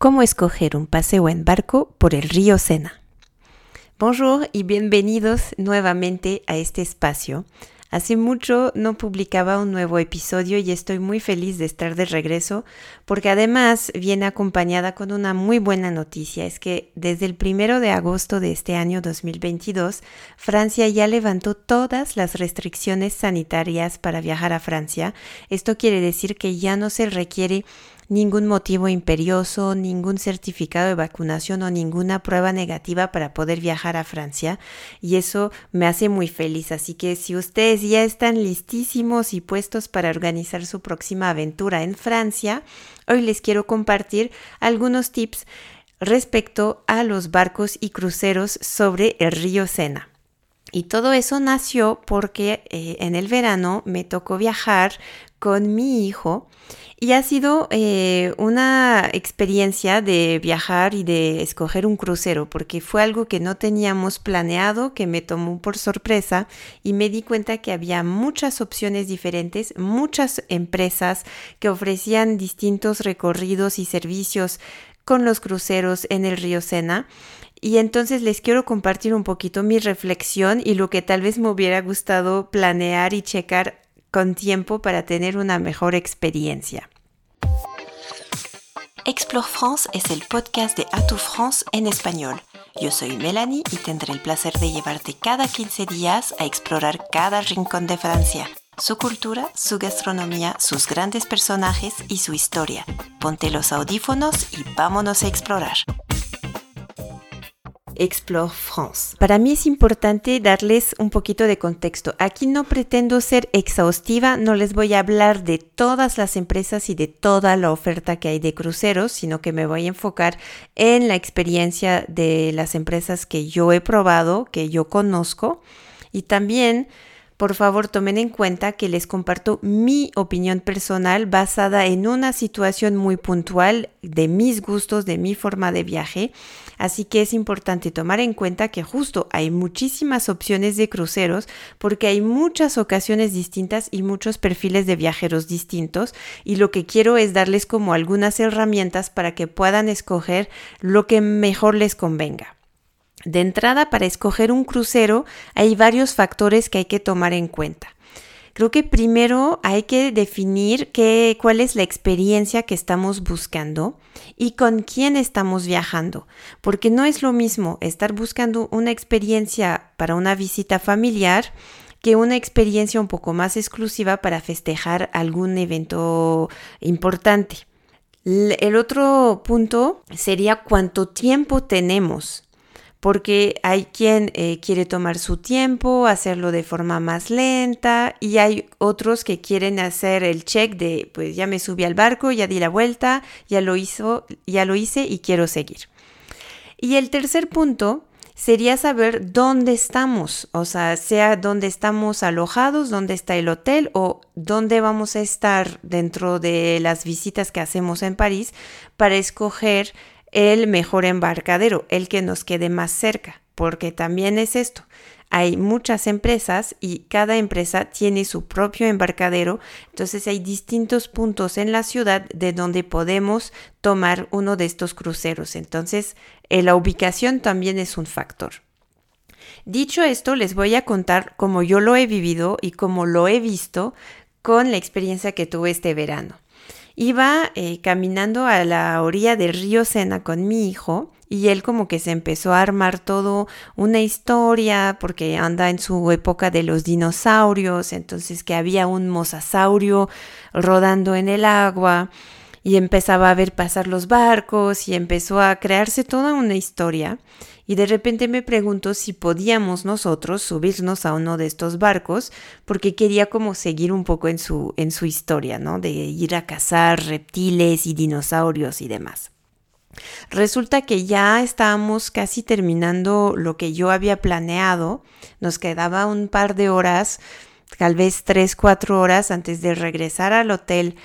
cómo escoger un paseo en barco por el río Sena. Bonjour y bienvenidos nuevamente a este espacio. Hace mucho no publicaba un nuevo episodio y estoy muy feliz de estar de regreso porque además viene acompañada con una muy buena noticia. Es que desde el primero de agosto de este año 2022, Francia ya levantó todas las restricciones sanitarias para viajar a Francia. Esto quiere decir que ya no se requiere ningún motivo imperioso, ningún certificado de vacunación o ninguna prueba negativa para poder viajar a Francia y eso me hace muy feliz. Así que si ustedes ya están listísimos y puestos para organizar su próxima aventura en Francia, hoy les quiero compartir algunos tips respecto a los barcos y cruceros sobre el río Sena. Y todo eso nació porque eh, en el verano me tocó viajar con mi hijo y ha sido eh, una experiencia de viajar y de escoger un crucero, porque fue algo que no teníamos planeado, que me tomó por sorpresa y me di cuenta que había muchas opciones diferentes, muchas empresas que ofrecían distintos recorridos y servicios con los cruceros en el río Sena. Y entonces les quiero compartir un poquito mi reflexión y lo que tal vez me hubiera gustado planear y checar con tiempo para tener una mejor experiencia. Explore France es el podcast de Atout France en español. Yo soy Melanie y tendré el placer de llevarte cada 15 días a explorar cada rincón de Francia, su cultura, su gastronomía, sus grandes personajes y su historia. Ponte los audífonos y vámonos a explorar. Explore France. Para mí es importante darles un poquito de contexto. Aquí no pretendo ser exhaustiva, no les voy a hablar de todas las empresas y de toda la oferta que hay de cruceros, sino que me voy a enfocar en la experiencia de las empresas que yo he probado, que yo conozco y también por favor tomen en cuenta que les comparto mi opinión personal basada en una situación muy puntual de mis gustos, de mi forma de viaje. Así que es importante tomar en cuenta que justo hay muchísimas opciones de cruceros porque hay muchas ocasiones distintas y muchos perfiles de viajeros distintos y lo que quiero es darles como algunas herramientas para que puedan escoger lo que mejor les convenga. De entrada, para escoger un crucero hay varios factores que hay que tomar en cuenta. Creo que primero hay que definir qué, cuál es la experiencia que estamos buscando y con quién estamos viajando, porque no es lo mismo estar buscando una experiencia para una visita familiar que una experiencia un poco más exclusiva para festejar algún evento importante. El otro punto sería cuánto tiempo tenemos porque hay quien eh, quiere tomar su tiempo, hacerlo de forma más lenta y hay otros que quieren hacer el check de pues ya me subí al barco, ya di la vuelta, ya lo hizo, ya lo hice y quiero seguir. Y el tercer punto sería saber dónde estamos, o sea, sea dónde estamos alojados, dónde está el hotel o dónde vamos a estar dentro de las visitas que hacemos en París para escoger el mejor embarcadero, el que nos quede más cerca, porque también es esto. Hay muchas empresas y cada empresa tiene su propio embarcadero, entonces hay distintos puntos en la ciudad de donde podemos tomar uno de estos cruceros. Entonces, eh, la ubicación también es un factor. Dicho esto, les voy a contar cómo yo lo he vivido y cómo lo he visto con la experiencia que tuve este verano. Iba eh, caminando a la orilla del río Sena con mi hijo y él como que se empezó a armar todo una historia porque anda en su época de los dinosaurios, entonces que había un mosasaurio rodando en el agua y empezaba a ver pasar los barcos y empezó a crearse toda una historia y de repente me preguntó si podíamos nosotros subirnos a uno de estos barcos porque quería como seguir un poco en su, en su historia, ¿no? De ir a cazar reptiles y dinosaurios y demás. Resulta que ya estábamos casi terminando lo que yo había planeado, nos quedaba un par de horas, tal vez tres, cuatro horas antes de regresar al hotel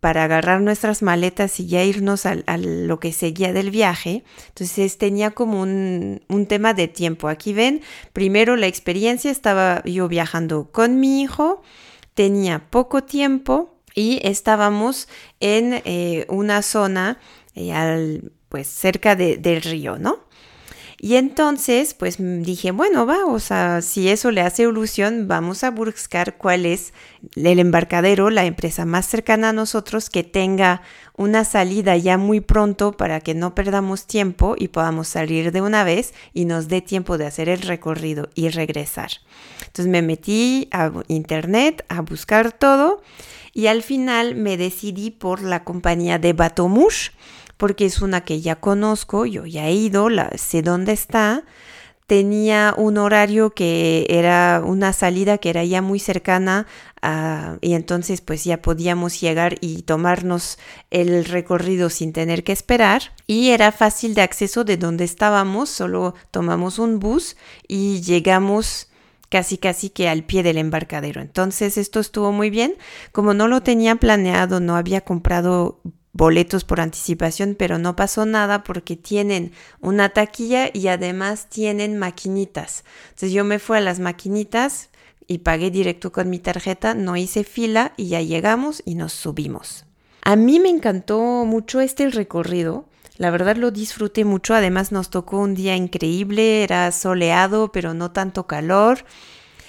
para agarrar nuestras maletas y ya irnos a, lo que seguía del viaje. Entonces tenía como un, un, tema de tiempo. Aquí ven, primero la experiencia, estaba yo viajando con mi hijo, tenía poco tiempo y estábamos en eh, una zona eh, pues cerca del río, ¿no? Y entonces, pues dije, bueno, va, o sea, si eso le hace ilusión, vamos a buscar cuál es el embarcadero, la empresa más cercana a nosotros que tenga una salida ya muy pronto para que no perdamos tiempo y podamos salir de una vez y nos dé tiempo de hacer el recorrido y regresar. Entonces me metí a internet a buscar todo y al final me decidí por la compañía de Batomush porque es una que ya conozco, yo ya he ido, la, sé dónde está. Tenía un horario que era una salida que era ya muy cercana y entonces pues ya podíamos llegar y tomarnos el recorrido sin tener que esperar y era fácil de acceso de donde estábamos, solo tomamos un bus y llegamos casi casi que al pie del embarcadero. Entonces esto estuvo muy bien. Como no lo tenía planeado, no había comprado boletos por anticipación, pero no pasó nada porque tienen una taquilla y además tienen maquinitas. Entonces yo me fui a las maquinitas y pagué directo con mi tarjeta, no hice fila y ya llegamos y nos subimos. A mí me encantó mucho este recorrido. La verdad lo disfruté mucho, además nos tocó un día increíble, era soleado, pero no tanto calor.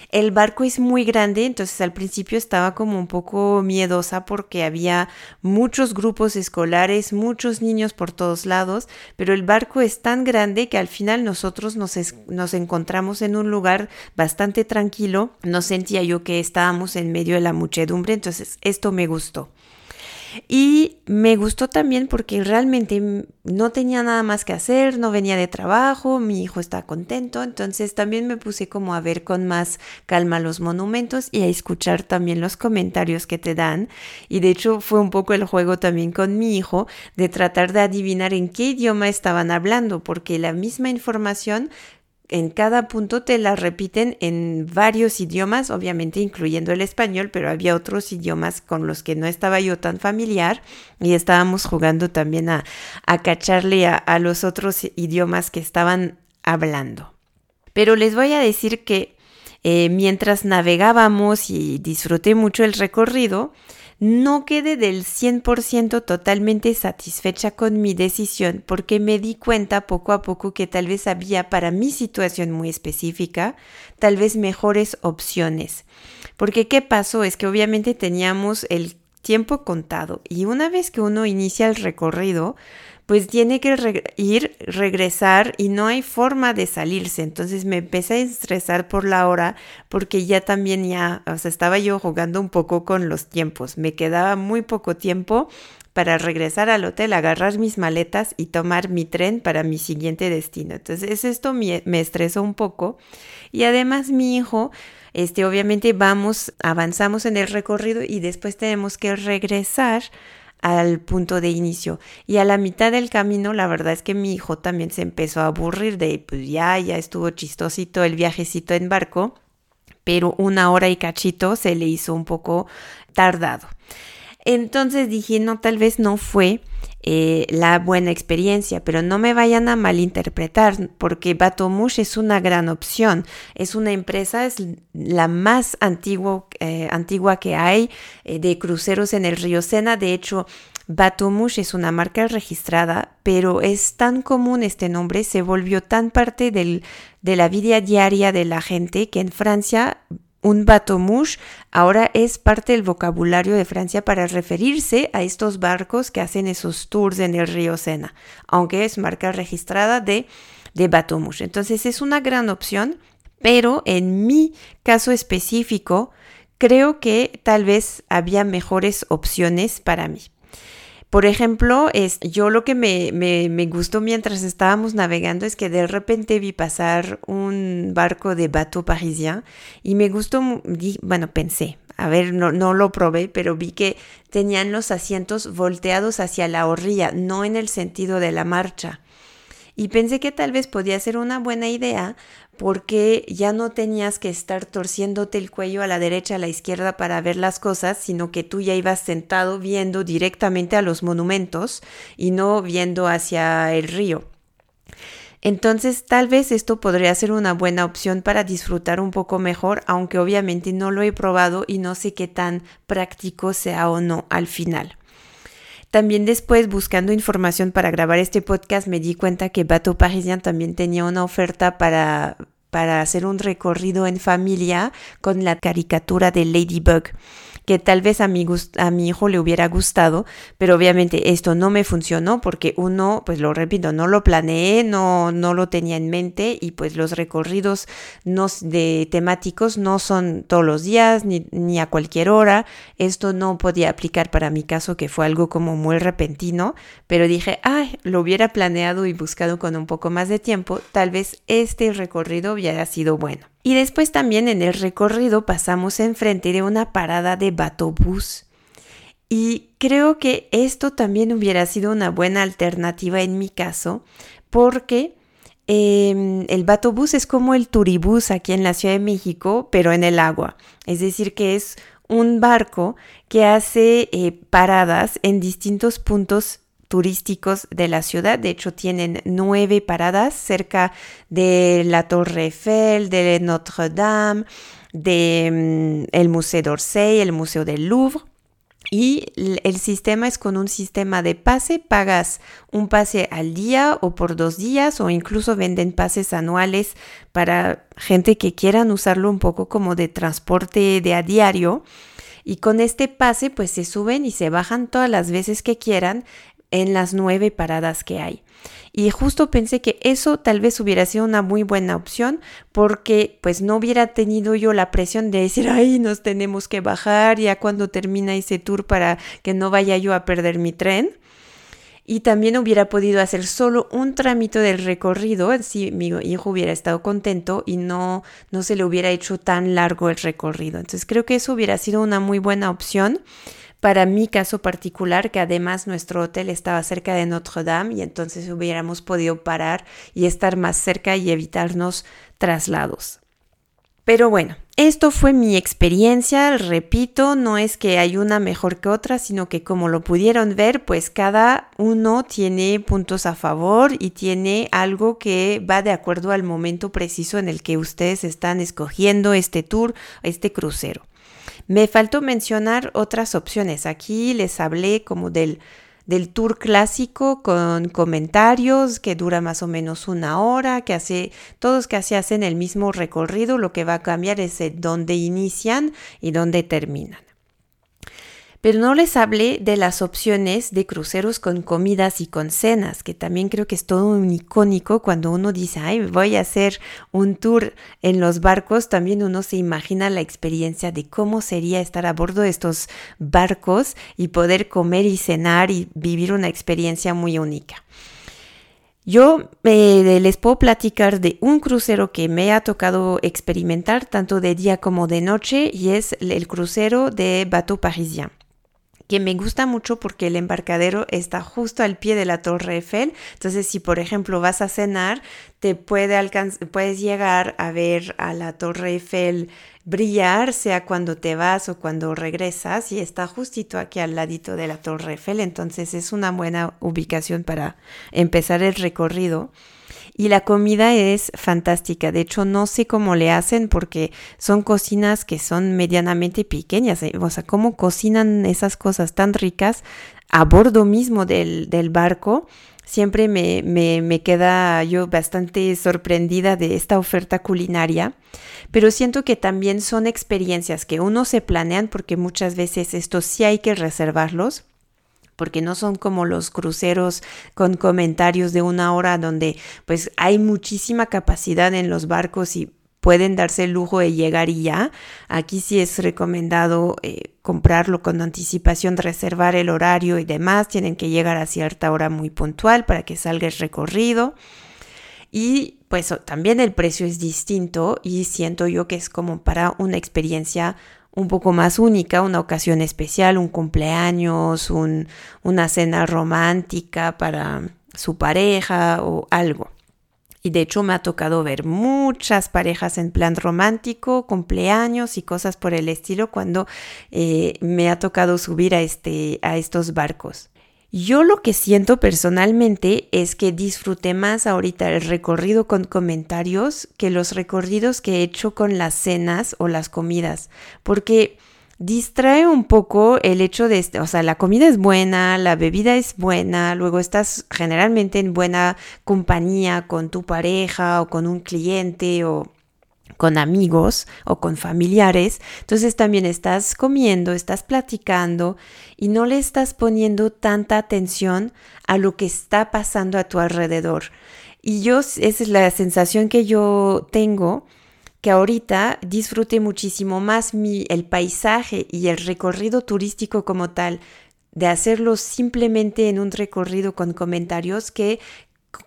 El barco es muy grande, entonces al principio estaba como un poco miedosa porque había muchos grupos escolares, muchos niños por todos lados, pero el barco es tan grande que al final nosotros nos, nos encontramos en un lugar bastante tranquilo. No sentía yo que estábamos en medio de la muchedumbre, entonces esto me gustó. Y me gustó también porque realmente no tenía nada más que hacer, no venía de trabajo, mi hijo está contento, entonces también me puse como a ver con más calma los monumentos y a escuchar también los comentarios que te dan. Y de hecho fue un poco el juego también con mi hijo de tratar de adivinar en qué idioma estaban hablando, porque la misma información en cada punto te la repiten en varios idiomas, obviamente incluyendo el español, pero había otros idiomas con los que no estaba yo tan familiar y estábamos jugando también a, cacharle a, los otros idiomas que estaban hablando. Pero les voy a decir que eh, mientras navegábamos y disfruté mucho el recorrido, no quedé del 100% totalmente satisfecha con mi decisión porque me di cuenta poco a poco que tal vez había para mi situación muy específica, tal vez mejores opciones. Porque qué pasó es que obviamente teníamos el tiempo contado y una vez que uno inicia el recorrido, pues tiene que ir, regresar y no hay forma de salirse. Entonces me empecé a estresar por la hora porque ya también ya, o sea, estaba yo jugando un poco con los tiempos. Me quedaba muy poco tiempo para regresar al hotel, agarrar mis maletas y tomar mi tren para mi siguiente destino. Entonces esto me, me estresó un poco y además mi hijo este, obviamente vamos, avanzamos en el recorrido y después tenemos que regresar al punto de inicio. Y a la mitad del camino, la verdad es que mi hijo también se empezó a aburrir de, pues ya, ya estuvo chistosito el viajecito en barco, pero una hora y cachito se le hizo un poco tardado. Entonces dije, no, tal vez no fue eh, la buena experiencia, pero no me vayan a malinterpretar porque Batomush es una gran opción. Es una empresa, es la más antigua, eh, antigua que hay eh, de cruceros en el río Sena. De hecho, Batomush es una marca registrada, pero es tan común este nombre, se volvió tan parte del, de la vida diaria de la gente que en Francia un bateau-mouche ahora es parte del vocabulario de Francia para referirse a estos barcos que hacen esos tours en el río Sena, aunque es marca registrada de, de bateau-mouche. Entonces es una gran opción, pero en mi caso específico creo que tal vez había mejores opciones para mí. Por ejemplo, es, yo lo que me, me, gustó mientras estábamos navegando es que de repente vi pasar un barco de bateau parisien y me gustó, bueno, pensé, a ver, no, no lo probé, pero vi que tenían los asientos volteados hacia la orilla, no en el sentido de la marcha. Y pensé que tal vez podía ser una buena idea porque ya no tenías que estar torciéndote el cuello a la derecha, a la izquierda para ver las cosas, sino que tú ya ibas sentado viendo directamente a los monumentos y no viendo hacia el río. Entonces tal vez esto podría ser una buena opción para disfrutar un poco mejor, aunque obviamente no lo he probado y no sé qué tan práctico sea o no al final. También después, buscando información para grabar este podcast, me di cuenta que Bateau Parisien también tenía una oferta para para hacer un recorrido en familia con la caricatura de Ladybug que tal vez a mi, a mi hijo le hubiera gustado, pero obviamente esto no me funcionó porque uno, pues lo repito, no lo planeé, no, no lo tenía en mente y pues los recorridos no, de temáticos no son todos los días ni, ni a cualquier hora. Esto no podía aplicar para mi caso que fue algo como muy repentino, pero dije, ay, lo hubiera planeado y buscado con un poco más de tiempo, tal vez este recorrido hubiera sido bueno. Y después también en el recorrido pasamos enfrente de una parada de batobús. Y creo que esto también hubiera sido una buena alternativa en mi caso, porque em, el batobús es como el turibús aquí en la Ciudad de México, pero en el agua. Es decir, que es un barco que hace eh, paradas en distintos puntos turísticos de la ciudad. De hecho, tienen nueve paradas cerca de la Torre Eiffel, de Notre Dame, de mm, Museo d'Orsay, el Museo del Louvre. Y el sistema es con un sistema de pase, pagas un pase al día o por dos días o incluso venden pases anuales para gente que quieran usarlo un poco como de transporte de a diario. Y con este pase pues se suben y se bajan todas las veces que quieran en las nueve paradas que hay. Y justo pensé que eso tal vez hubiera sido una muy buena opción porque pues no hubiera tenido yo la presión de decir, ay, nos tenemos que bajar ya cuando termina ese tour para que no vaya yo a perder mi tren. Y también hubiera podido hacer solo un trámite del recorrido, así mi hijo hubiera estado contento y no, no se le hubiera hecho tan largo el recorrido. Entonces creo que eso hubiera sido una muy buena opción para mi caso particular, que además nuestro hotel estaba cerca de Notre Dame y entonces hubiéramos podido parar y estar más cerca y evitarnos traslados. Pero bueno, esto fue mi experiencia, repito, no es que hay una mejor que otra, sino que como lo pudieron ver, pues cada uno tiene puntos a favor y tiene algo que va de acuerdo al momento preciso en el que ustedes están escogiendo este tour, este crucero. Me faltó mencionar otras opciones. Aquí les hablé como del, del tour clásico con comentarios que dura más o menos una hora, que hace, todos casi hacen el mismo recorrido, lo que va a cambiar es dónde inician y dónde terminan. Pero no les hablé de las opciones de cruceros con comidas y con cenas, que también creo que es todo un icónico cuando uno dice, ay, voy a hacer un tour en los barcos, también uno se imagina la experiencia de cómo sería estar a bordo de estos barcos y poder comer y cenar y vivir una experiencia muy única. Yo eh, les puedo platicar de un crucero que me ha tocado experimentar tanto de día como de noche y es el crucero de Bateau Parisien que me gusta mucho porque el embarcadero está justo al pie de la Torre Eiffel. Entonces, si por ejemplo vas a cenar, te puede puedes llegar a ver a la Torre Eiffel brillar, sea cuando te vas o cuando regresas, y está justito aquí al ladito de la Torre Eiffel. Entonces, es una buena ubicación para empezar el recorrido. Y la comida es fantástica. De hecho, no sé cómo le hacen porque son cocinas que son medianamente pequeñas. Eh, o sea, cómo cocinan esas cosas tan ricas a bordo mismo del, barco. Siempre me, me, me queda yo bastante sorprendida de esta oferta culinaria, pero siento que también son experiencias que uno se planean porque muchas veces estos sí hay que reservarlos porque no son como los cruceros con comentarios de una hora donde pues hay muchísima capacidad en los barcos y pueden darse el lujo de llegar ya. Aquí sí es recomendado eh, comprarlo con anticipación, reservar el horario y demás. Tienen que llegar a cierta hora muy puntual para que salga el recorrido. Y pues también el precio es distinto y siento yo que es como para una experiencia un poco más única, una ocasión especial, un cumpleaños, una cena romántica para su pareja o algo. Y de hecho me ha tocado ver muchas parejas en plan romántico, cumpleaños y cosas por el estilo cuando eh, me ha tocado subir a, este, a estos barcos. Yo lo que siento personalmente es que disfruté más ahorita el recorrido con comentarios que los recorridos que he hecho con las cenas o las comidas, porque distrae un poco el hecho de, o sea, la comida es buena, la bebida es buena, luego estás generalmente en buena compañía con tu pareja o con un cliente o con amigos o con familiares, entonces también estás comiendo, estás platicando y no le estás poniendo tanta atención a lo que está pasando a tu alrededor. Y yo, esa es la sensación que yo tengo que ahorita disfrute muchísimo más mi, el paisaje y el recorrido turístico como tal, de hacerlo simplemente en un recorrido con comentarios que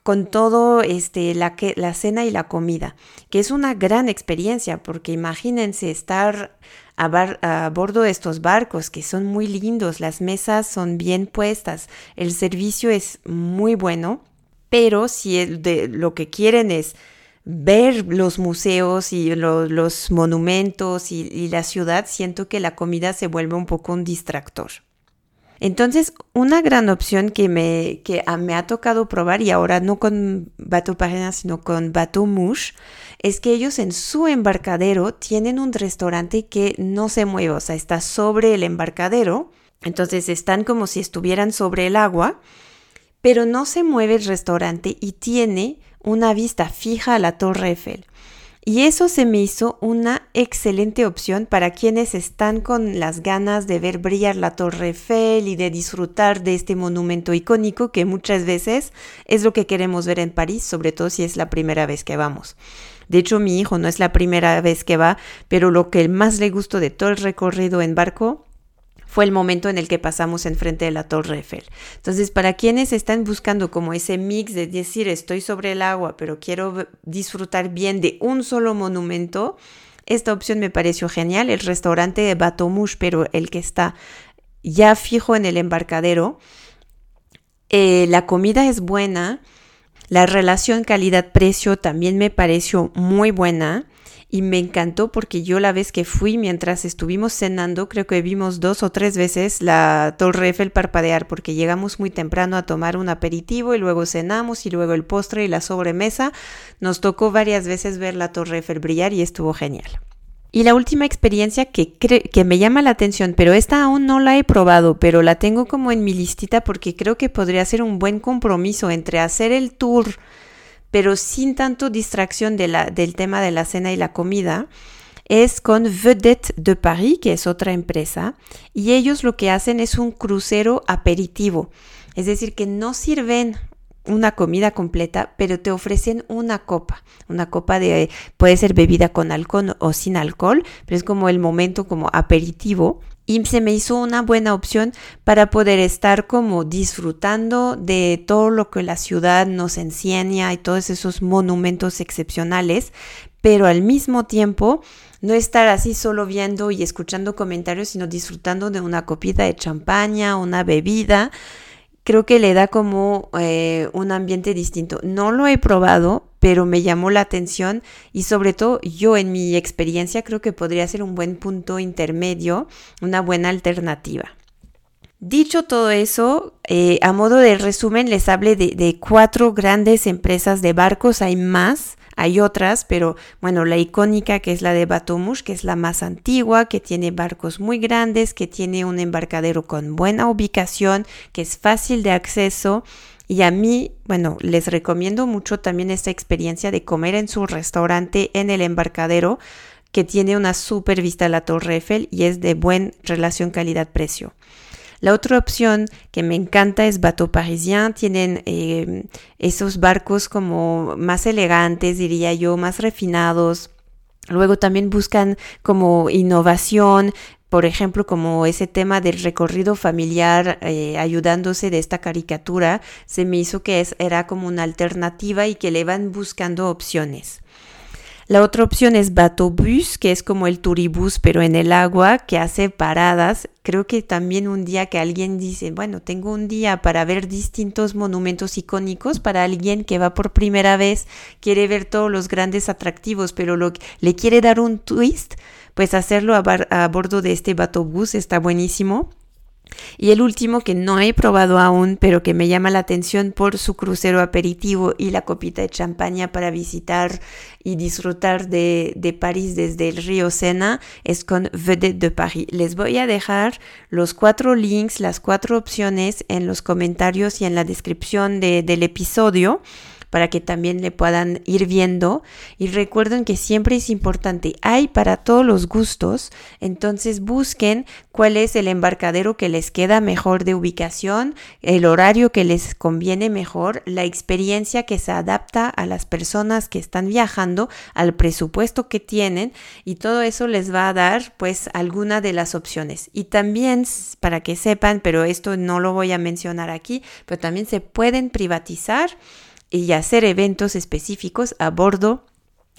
con todo este la, la cena y la comida, que es una gran experiencia porque imagínense estar a, a, bordo de estos barcos que son muy lindos, las mesas son bien puestas, el servicio es muy bueno, pero si el de, lo que quieren es ver los museos y los monumentos y, la ciudad, siento que la comida se vuelve un poco un distractor. Entonces, una gran opción que me, que me ha tocado probar, y ahora no con Bateau Parena, sino con Bateau Mouche, es que ellos en su embarcadero tienen un restaurante que no se mueve, o sea, está sobre el embarcadero, entonces están como si estuvieran sobre el agua, pero no se mueve el restaurante y tiene una vista fija a la Torre Eiffel. Y eso se me hizo una excelente opción para quienes están con las ganas de ver brillar la Torre Eiffel y de disfrutar de este monumento icónico que muchas veces es lo que queremos ver en París, sobre todo si es la primera vez que vamos. De hecho, mi hijo no es la primera vez que va, pero lo que más le gustó de todo el recorrido en barco fue el momento en el que pasamos enfrente de la Torre Eiffel. Entonces, para quienes están buscando como ese mix de decir estoy sobre el agua, pero quiero disfrutar bien de un solo monumento, esta opción me pareció genial. El restaurante de Batomouche, pero el que está ya fijo en el embarcadero. Eh, la comida es buena. La relación calidad-precio también me pareció muy buena y me encantó porque yo la vez que fui mientras estuvimos cenando, creo que vimos dos o tres veces la Torre Eiffel parpadear porque llegamos muy temprano a tomar un aperitivo y luego cenamos y luego el postre y la sobremesa. Nos tocó varias veces ver la Torre Eiffel brillar y estuvo genial. Y la última experiencia que, que me llama la atención, pero esta aún no la he probado, pero la tengo como en mi listita porque creo que podría ser un buen compromiso entre hacer el tour pero sin tanto distracción del tema de la cena y la comida, es con Vedette de Paris, que es otra empresa, y ellos lo que hacen es un crucero aperitivo, es decir, que no sirven una comida completa, pero te ofrecen una copa, una copa de, puede ser bebida con alcohol o sin alcohol, pero es como el momento como aperitivo y se me hizo una buena opción para poder estar como disfrutando de todo lo que la ciudad nos enseña y todos esos monumentos excepcionales, pero al mismo tiempo no estar así solo viendo y escuchando comentarios, sino disfrutando de una copita de champaña, una bebida creo que le da como eh, un ambiente distinto. No lo he probado, pero me llamó la atención y sobre todo yo en mi experiencia creo que podría ser un buen punto intermedio, una buena alternativa. Dicho todo eso, eh, a modo de resumen les hablé de cuatro grandes empresas de barcos, hay más, hay otras, pero bueno, la icónica que es la de Batomush, que es la más antigua, que tiene barcos muy grandes, que tiene un embarcadero con buena ubicación, que es fácil de acceso. Y a mí, bueno, les recomiendo mucho también esta experiencia de comer en su restaurante en el embarcadero, que tiene una super vista a la Torre Eiffel y es de buen relación calidad-precio. La otra opción que me encanta es Bateau Parisien. Tienen eh, esos barcos como más elegantes, diría yo, más refinados. Luego también buscan como innovación, por ejemplo, como ese tema del recorrido familiar, eh, ayudándose de esta caricatura, se me hizo que es, era como una alternativa y que le van buscando opciones. La otra opción es Batobus, que es como el turibús, pero en el agua, que hace paradas. Creo que también un día que alguien dice, bueno, tengo un día para ver distintos monumentos icónicos, para alguien que va por primera vez, quiere ver todos los grandes atractivos, pero lo, le quiere dar un twist, pues hacerlo a, bordo de este Batobús está buenísimo. Y el último que no he probado aún, pero que me llama la atención por su crucero aperitivo y la copita de champaña para visitar y disfrutar de, París desde el río Sena, es con Vedette de Paris. Les voy a dejar los cuatro links, las cuatro opciones en los comentarios y en la descripción de, del episodio para que también le puedan ir viendo. Y recuerden que siempre es importante, hay para todos los gustos, entonces busquen cuál es el embarcadero que les queda mejor de ubicación, el horario que les conviene mejor, la experiencia que se adapta a las personas que están viajando, al presupuesto que tienen y todo eso les va a dar pues alguna de las opciones. Y también para que sepan, pero esto no lo voy a mencionar aquí, pero también se pueden privatizar y hacer eventos específicos a bordo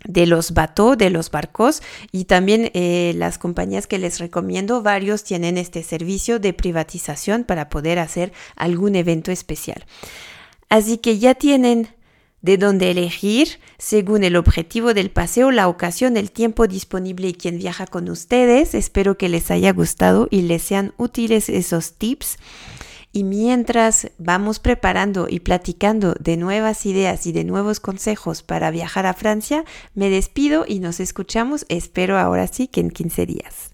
de los bateaux, de los barcos y también eh, las compañías que les recomiendo, varios tienen este servicio de privatización para poder hacer algún evento especial. Así que ya tienen de dónde elegir según el objetivo del paseo, la ocasión, el tiempo disponible y quien viaja con ustedes. Espero que les haya gustado y les sean útiles esos tips. Y mientras vamos preparando y platicando de nuevas ideas y de nuevos consejos para viajar a Francia, me despido y nos escuchamos, espero ahora sí que en 15 días.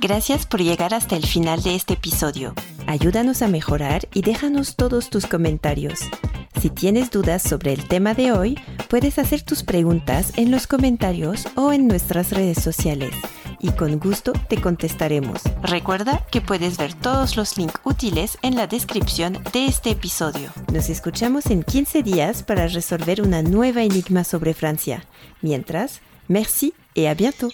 Gracias por llegar hasta el final de este episodio. Ayúdanos a mejorar y déjanos todos tus comentarios. Si tienes dudas sobre el tema de hoy, puedes hacer tus preguntas en los comentarios o en nuestras redes sociales y con gusto te contestaremos. Recuerda que puedes ver todos los links útiles en la descripción de este episodio. Nos escuchamos en 15 días para resolver una nueva enigma sobre Francia. Mientras, merci et à bientôt.